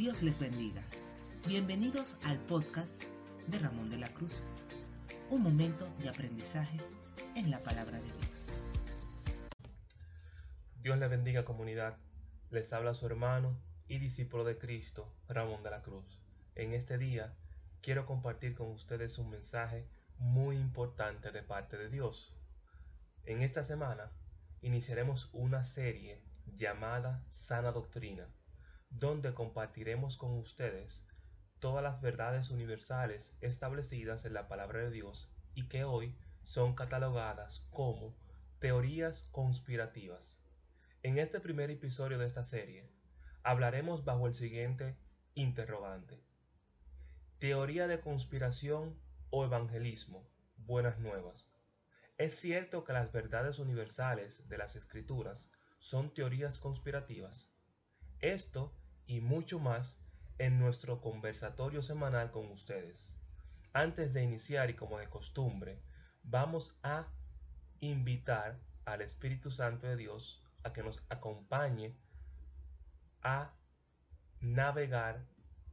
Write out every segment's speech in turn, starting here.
Dios les bendiga. Bienvenidos al podcast de Ramón de la Cruz. Un momento de aprendizaje en la palabra de Dios. Dios les bendiga comunidad. Les habla su hermano y discípulo de Cristo, Ramón de la Cruz. En este día quiero compartir con ustedes un mensaje muy importante de parte de Dios. En esta semana iniciaremos una serie llamada Sana Doctrina, donde compartiremos con ustedes todas las verdades universales establecidas en la palabra de Dios y que hoy son catalogadas como teorías conspirativas. En este primer episodio de esta serie hablaremos bajo el siguiente interrogante. Teoría de conspiración o evangelismo. Buenas nuevas. Es cierto que las verdades universales de las escrituras son teorías conspirativas. Esto y mucho más en nuestro conversatorio semanal con ustedes. Antes de iniciar y como de costumbre, vamos a invitar al Espíritu Santo de Dios a que nos acompañe a navegar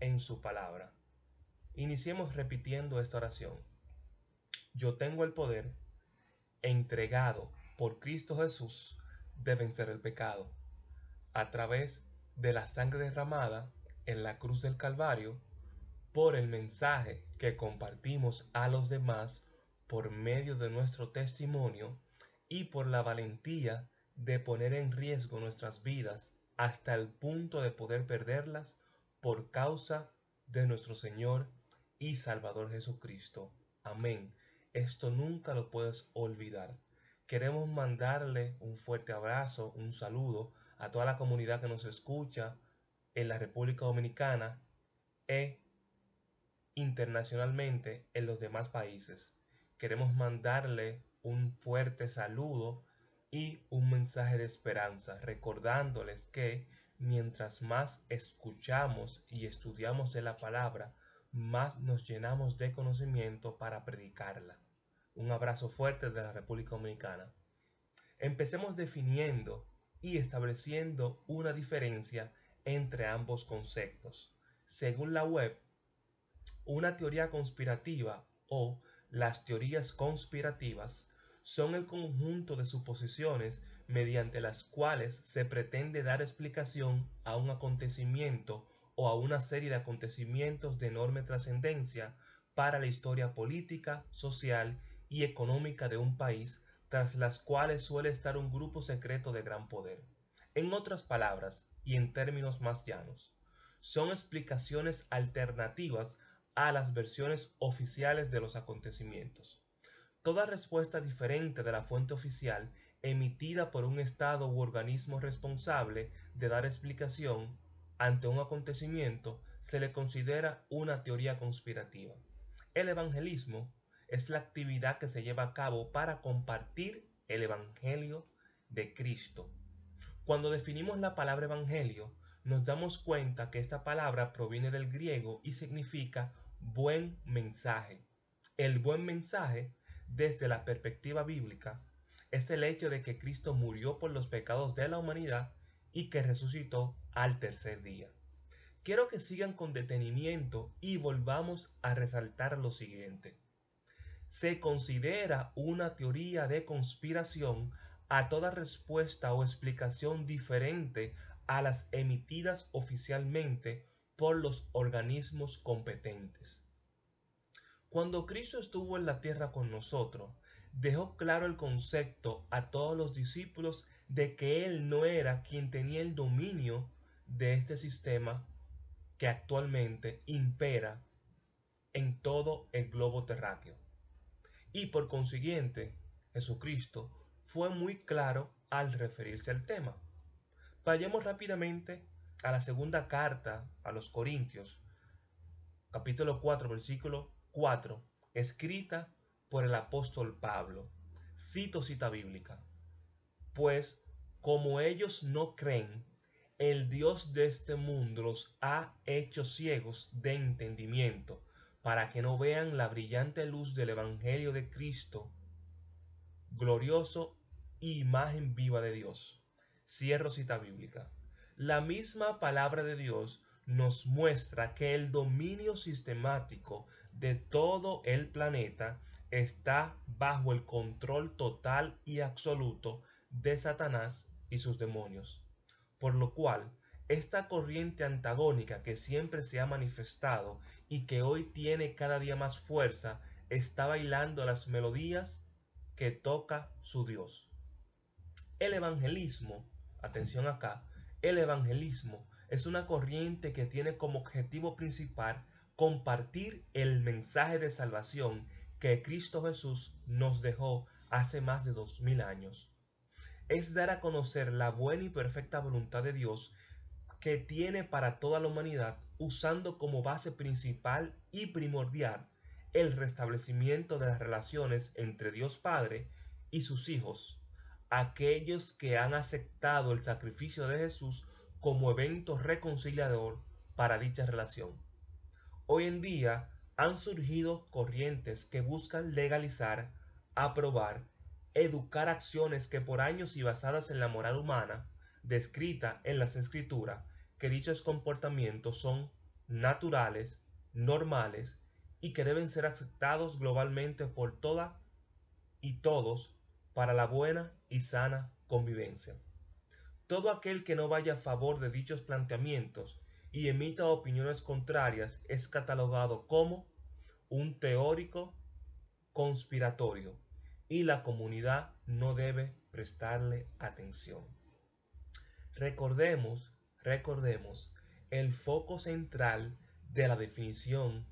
en su palabra. Iniciemos repitiendo esta oración. Yo tengo el poder entregado por Cristo Jesús de vencer el pecado a través de la sangre derramada en la cruz del Calvario por el mensaje que compartimos a los demás por medio de nuestro testimonio y por la valentía de poner en riesgo nuestras vidas hasta el punto de poder perderlas por causa de nuestro Señor y Salvador Jesucristo. Amén. Esto nunca lo puedes olvidar. Queremos mandarle un fuerte abrazo, un saludo a toda la comunidad que nos escucha en la República Dominicana e internacionalmente en los demás países. Queremos mandarle un fuerte saludo y un mensaje de esperanza, recordándoles que mientras más escuchamos y estudiamos de la palabra, más nos llenamos de conocimiento para predicarla. Un abrazo fuerte de la República Dominicana. Empecemos definiendo y estableciendo una diferencia entre ambos conceptos. Según la web, una teoría conspirativa o las teorías conspirativas son el conjunto de suposiciones mediante las cuales se pretende dar explicación a un acontecimiento o a una serie de acontecimientos de enorme trascendencia para la historia política, social y económica de un país, tras las cuales suele estar un grupo secreto de gran poder. En otras palabras, y en términos más llanos, son explicaciones alternativas a las versiones oficiales de los acontecimientos. Toda respuesta diferente de la fuente oficial emitida por un Estado u organismo responsable de dar explicación ante un acontecimiento se le considera una teoría conspirativa. El evangelismo es la actividad que se lleva a cabo para compartir el Evangelio de Cristo. Cuando definimos la palabra Evangelio, nos damos cuenta que esta palabra proviene del griego y significa buen mensaje. El buen mensaje, desde la perspectiva bíblica, es el hecho de que Cristo murió por los pecados de la humanidad y que resucitó al tercer día. Quiero que sigan con detenimiento y volvamos a resaltar lo siguiente. Se considera una teoría de conspiración a toda respuesta o explicación diferente a las emitidas oficialmente por los organismos competentes. Cuando Cristo estuvo en la tierra con nosotros, dejó claro el concepto a todos los discípulos de que Él no era quien tenía el dominio de este sistema que actualmente impera en todo el globo terráqueo. Y por consiguiente, Jesucristo fue muy claro al referirse al tema. Vayamos rápidamente a la segunda carta a los Corintios, capítulo 4, versículo 4, escrita por el apóstol Pablo. Cito cita bíblica. Pues como ellos no creen, el Dios de este mundo los ha hecho ciegos de entendimiento, para que no vean la brillante luz del Evangelio de Cristo, glorioso imagen viva de Dios. Cierro cita bíblica. La misma palabra de Dios nos muestra que el dominio sistemático de todo el planeta está bajo el control total y absoluto de Satanás y sus demonios. Por lo cual, esta corriente antagónica que siempre se ha manifestado y que hoy tiene cada día más fuerza, está bailando las melodías que toca su Dios. El evangelismo, atención acá, el evangelismo es una corriente que tiene como objetivo principal compartir el mensaje de salvación que Cristo Jesús nos dejó hace más de dos mil años. Es dar a conocer la buena y perfecta voluntad de Dios que tiene para toda la humanidad, usando como base principal y primordial el restablecimiento de las relaciones entre Dios Padre y sus hijos, aquellos que han aceptado el sacrificio de Jesús como evento reconciliador para dicha relación. Hoy en día han surgido corrientes que buscan legalizar, aprobar, educar acciones que por años y basadas en la moral humana, descrita en las escrituras, que dichos comportamientos son naturales, normales y que deben ser aceptados globalmente por toda y todos para la buena y sana convivencia. Todo aquel que no vaya a favor de dichos planteamientos y emita opiniones contrarias es catalogado como un teórico conspiratorio y la comunidad no debe prestarle atención. Recordemos, recordemos el foco central de la definición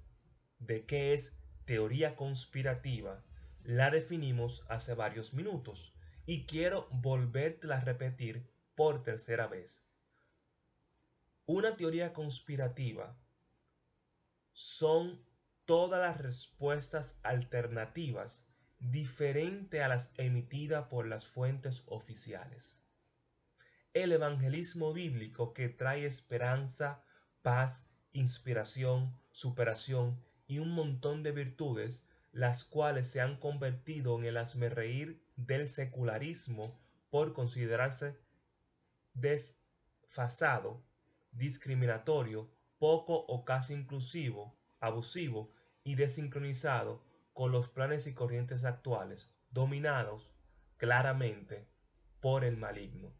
de qué es teoría conspirativa la definimos hace varios minutos y quiero volverte a repetir por tercera vez. Una teoría conspirativa son todas las respuestas alternativas diferente a las emitidas por las fuentes oficiales. El evangelismo bíblico que trae esperanza, paz, inspiración, superación y un montón de virtudes, las cuales se han convertido en el asmerreír del secularismo por considerarse desfasado, discriminatorio, poco o casi inclusivo, abusivo y desincronizado con los planes y corrientes actuales, dominados claramente por el maligno.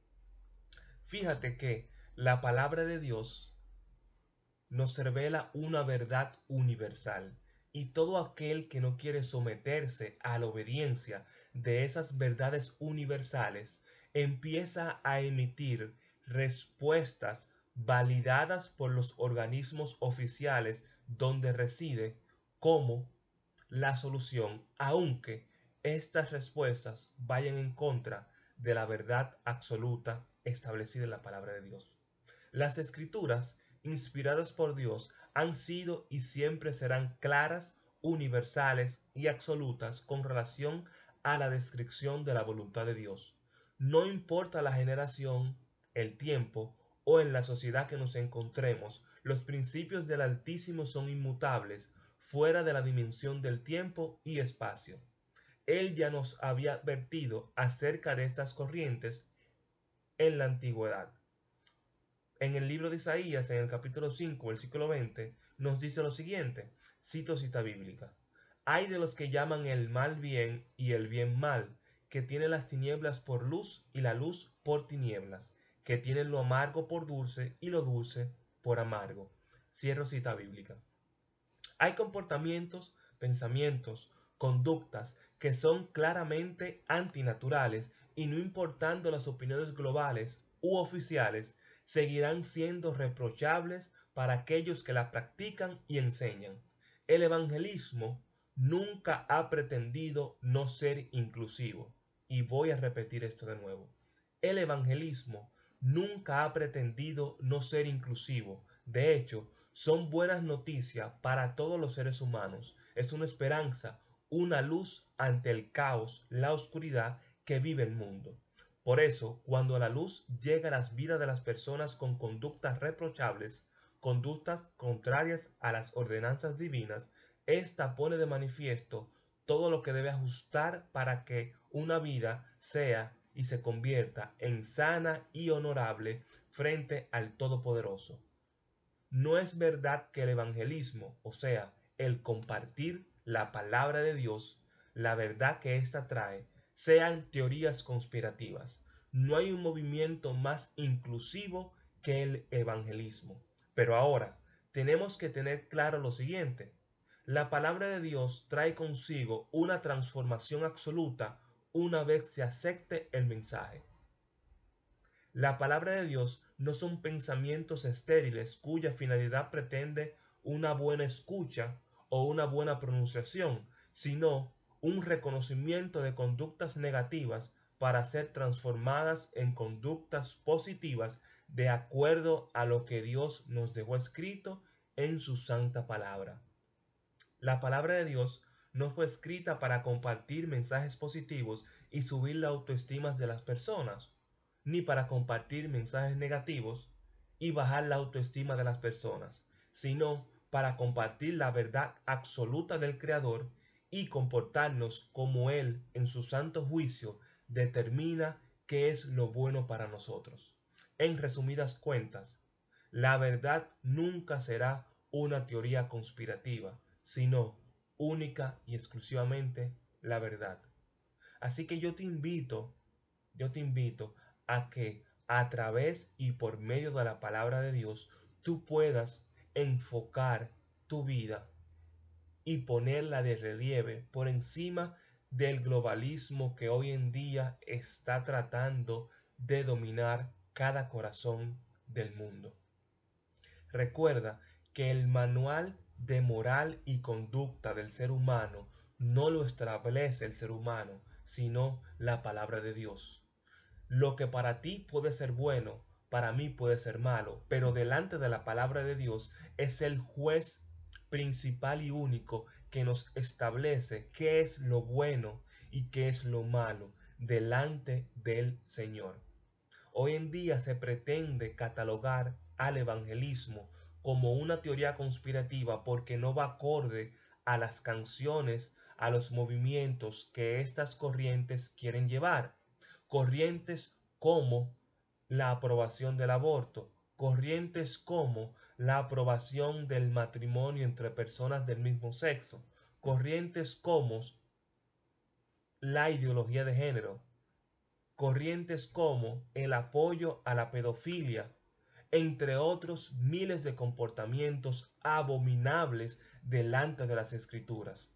Fíjate que la palabra de Dios nos revela una verdad universal y todo aquel que no quiere someterse a la obediencia de esas verdades universales empieza a emitir respuestas validadas por los organismos oficiales donde reside como la solución, aunque estas respuestas vayan en contra de la verdad absoluta establecida en la palabra de Dios. Las escrituras, inspiradas por Dios, han sido y siempre serán claras, universales y absolutas con relación a la descripción de la voluntad de Dios. No importa la generación, el tiempo o en la sociedad que nos encontremos, los principios del Altísimo son inmutables, fuera de la dimensión del tiempo y espacio. Él ya nos había advertido acerca de estas corrientes en la antigüedad. En el libro de Isaías, en el capítulo 5, versículo 20, nos dice lo siguiente, cito cita bíblica. Hay de los que llaman el mal bien y el bien mal, que tienen las tinieblas por luz y la luz por tinieblas, que tienen lo amargo por dulce y lo dulce por amargo. Cierro cita bíblica. Hay comportamientos, pensamientos, conductas que son claramente antinaturales y no importando las opiniones globales u oficiales, seguirán siendo reprochables para aquellos que la practican y enseñan. El evangelismo nunca ha pretendido no ser inclusivo. Y voy a repetir esto de nuevo. El evangelismo nunca ha pretendido no ser inclusivo. De hecho, son buenas noticias para todos los seres humanos. Es una esperanza, una luz ante el caos, la oscuridad que vive el mundo. Por eso, cuando la luz llega a las vidas de las personas con conductas reprochables, conductas contrarias a las ordenanzas divinas, ésta pone de manifiesto todo lo que debe ajustar para que una vida sea y se convierta en sana y honorable frente al Todopoderoso. no es verdad que el evangelismo, o sea, el compartir la palabra de Dios, la verdad que ésta trae, sean teorías conspirativas. No hay un movimiento más inclusivo que el evangelismo. Pero ahora, tenemos que tener claro lo siguiente. La palabra de Dios trae consigo una transformación absoluta una vez se acepte el mensaje. La palabra de Dios no son pensamientos estériles cuya finalidad pretende una buena escucha o una buena pronunciación, sino un reconocimiento de conductas negativas para ser transformadas en conductas positivas de acuerdo a lo que Dios nos dejó escrito en su santa palabra. La palabra de Dios no fue escrita para compartir mensajes positivos y subir la autoestima de las personas, ni para compartir mensajes negativos y bajar la autoestima de las personas, sino para compartir la verdad absoluta del Creador y comportarnos como Él en su santo juicio determina qué es lo bueno para nosotros. En resumidas cuentas, la verdad nunca será una teoría conspirativa, sino única y exclusivamente la verdad. Así que yo te invito, yo te invito a que a través y por medio de la palabra de Dios tú puedas enfocar tu vida y ponerla de relieve por encima del globalismo que hoy en día está tratando de dominar cada corazón del mundo. Recuerda que el manual de moral y conducta del ser humano no lo establece el ser humano, sino la palabra de Dios. Lo que para ti puede ser bueno, para mí puede ser malo, pero delante de la palabra de Dios es el juez principal y único que nos establece qué es lo bueno y qué es lo malo delante del Señor. Hoy en día se pretende catalogar al evangelismo como una teoría conspirativa porque no va acorde a las canciones, a los movimientos que estas corrientes quieren llevar. Corrientes como la aprobación del aborto, corrientes como la aprobación del matrimonio entre personas del mismo sexo, corrientes como la ideología de género, corrientes como el apoyo a la pedofilia, entre otros miles de comportamientos abominables delante de las escrituras.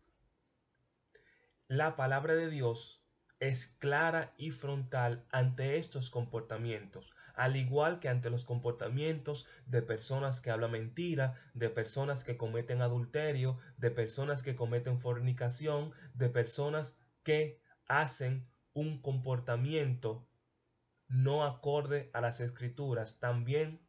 La palabra de Dios es clara y frontal ante estos comportamientos, al igual que ante los comportamientos de personas que hablan mentira, de personas que cometen adulterio, de personas que cometen fornicación, de personas que hacen un comportamiento no acorde a las escrituras, también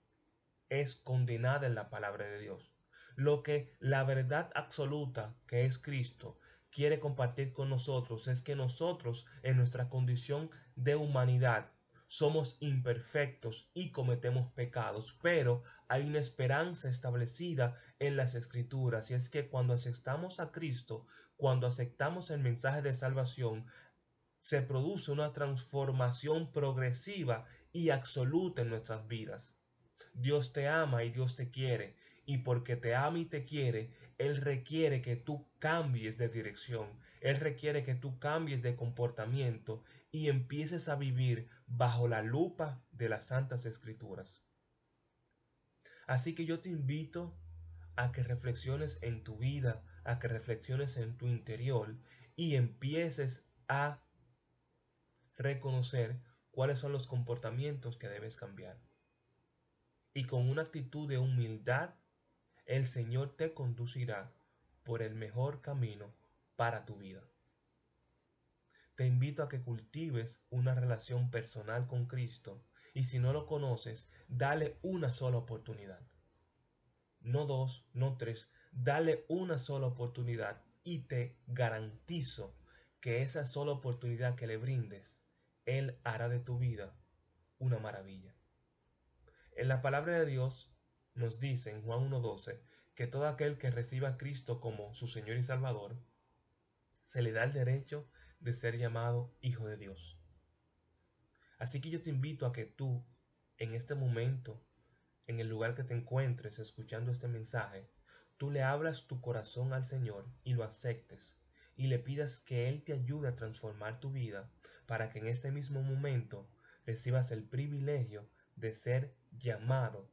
es condenada en la palabra de Dios. Lo que la verdad absoluta, que es Cristo, quiere compartir con nosotros es que nosotros en nuestra condición de humanidad somos imperfectos y cometemos pecados, pero hay una esperanza establecida en las escrituras y es que cuando aceptamos a Cristo, cuando aceptamos el mensaje de salvación, se produce una transformación progresiva y absoluta en nuestras vidas. Dios te ama y Dios te quiere y porque te ama y te quiere, Él requiere que tú cambies de dirección, Él requiere que tú cambies de comportamiento y empieces a vivir bajo la lupa de las santas escrituras. Así que yo te invito a que reflexiones en tu vida, a que reflexiones en tu interior y empieces a reconocer cuáles son los comportamientos que debes cambiar. Y con una actitud de humildad el Señor te conducirá por el mejor camino para tu vida. Te invito a que cultives una relación personal con Cristo y si no lo conoces, dale una sola oportunidad. No dos, no tres, dale una sola oportunidad y te garantizo que esa sola oportunidad que le brindes, Él hará de tu vida una maravilla. En la palabra de Dios nos dice en Juan 1.12 que todo aquel que reciba a Cristo como su Señor y Salvador, se le da el derecho de ser llamado Hijo de Dios. Así que yo te invito a que tú, en este momento, en el lugar que te encuentres escuchando este mensaje, tú le abras tu corazón al Señor y lo aceptes y le pidas que Él te ayude a transformar tu vida para que en este mismo momento recibas el privilegio de ser llamado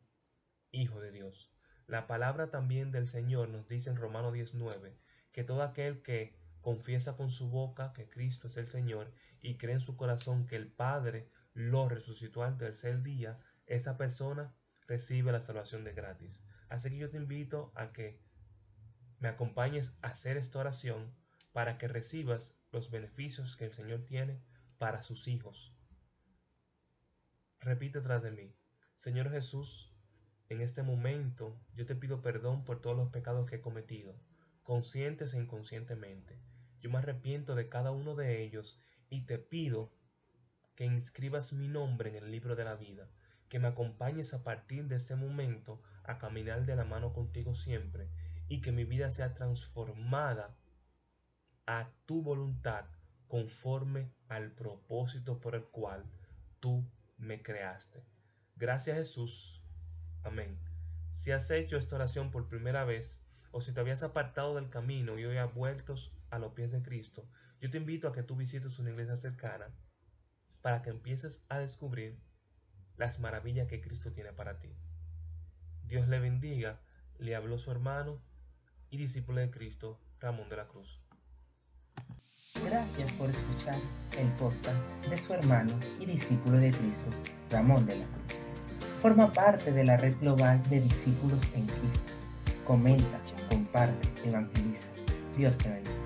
Hijo de Dios. La palabra también del Señor nos dice en Romano 19 que todo aquel que confiesa con su boca que Cristo es el Señor y cree en su corazón que el Padre lo resucitó al tercer día, esta persona recibe la salvación de gratis. Así que yo te invito a que me acompañes a hacer esta oración para que recibas los beneficios que el Señor tiene para sus hijos. Repite tras de mí, Señor Jesús, en este momento yo te pido perdón por todos los pecados que he cometido, conscientes e inconscientemente. Yo me arrepiento de cada uno de ellos y te pido que inscribas mi nombre en el libro de la vida, que me acompañes a partir de este momento a caminar de la mano contigo siempre y que mi vida sea transformada a tu voluntad conforme al propósito por el cual tú me creaste. Gracias Jesús. Amén. Si has hecho esta oración por primera vez o si te habías apartado del camino y hoy has vuelto a los pies de Cristo, yo te invito a que tú visites una iglesia cercana para que empieces a descubrir las maravillas que Cristo tiene para ti. Dios le bendiga, le habló su hermano y discípulo de Cristo, Ramón de la Cruz. Gracias por escuchar el podcast de su hermano y discípulo de Cristo, Ramón de la Cruz. Forma parte de la red global de discípulos en Cristo. Comenta, comparte, evangeliza. Dios te bendiga.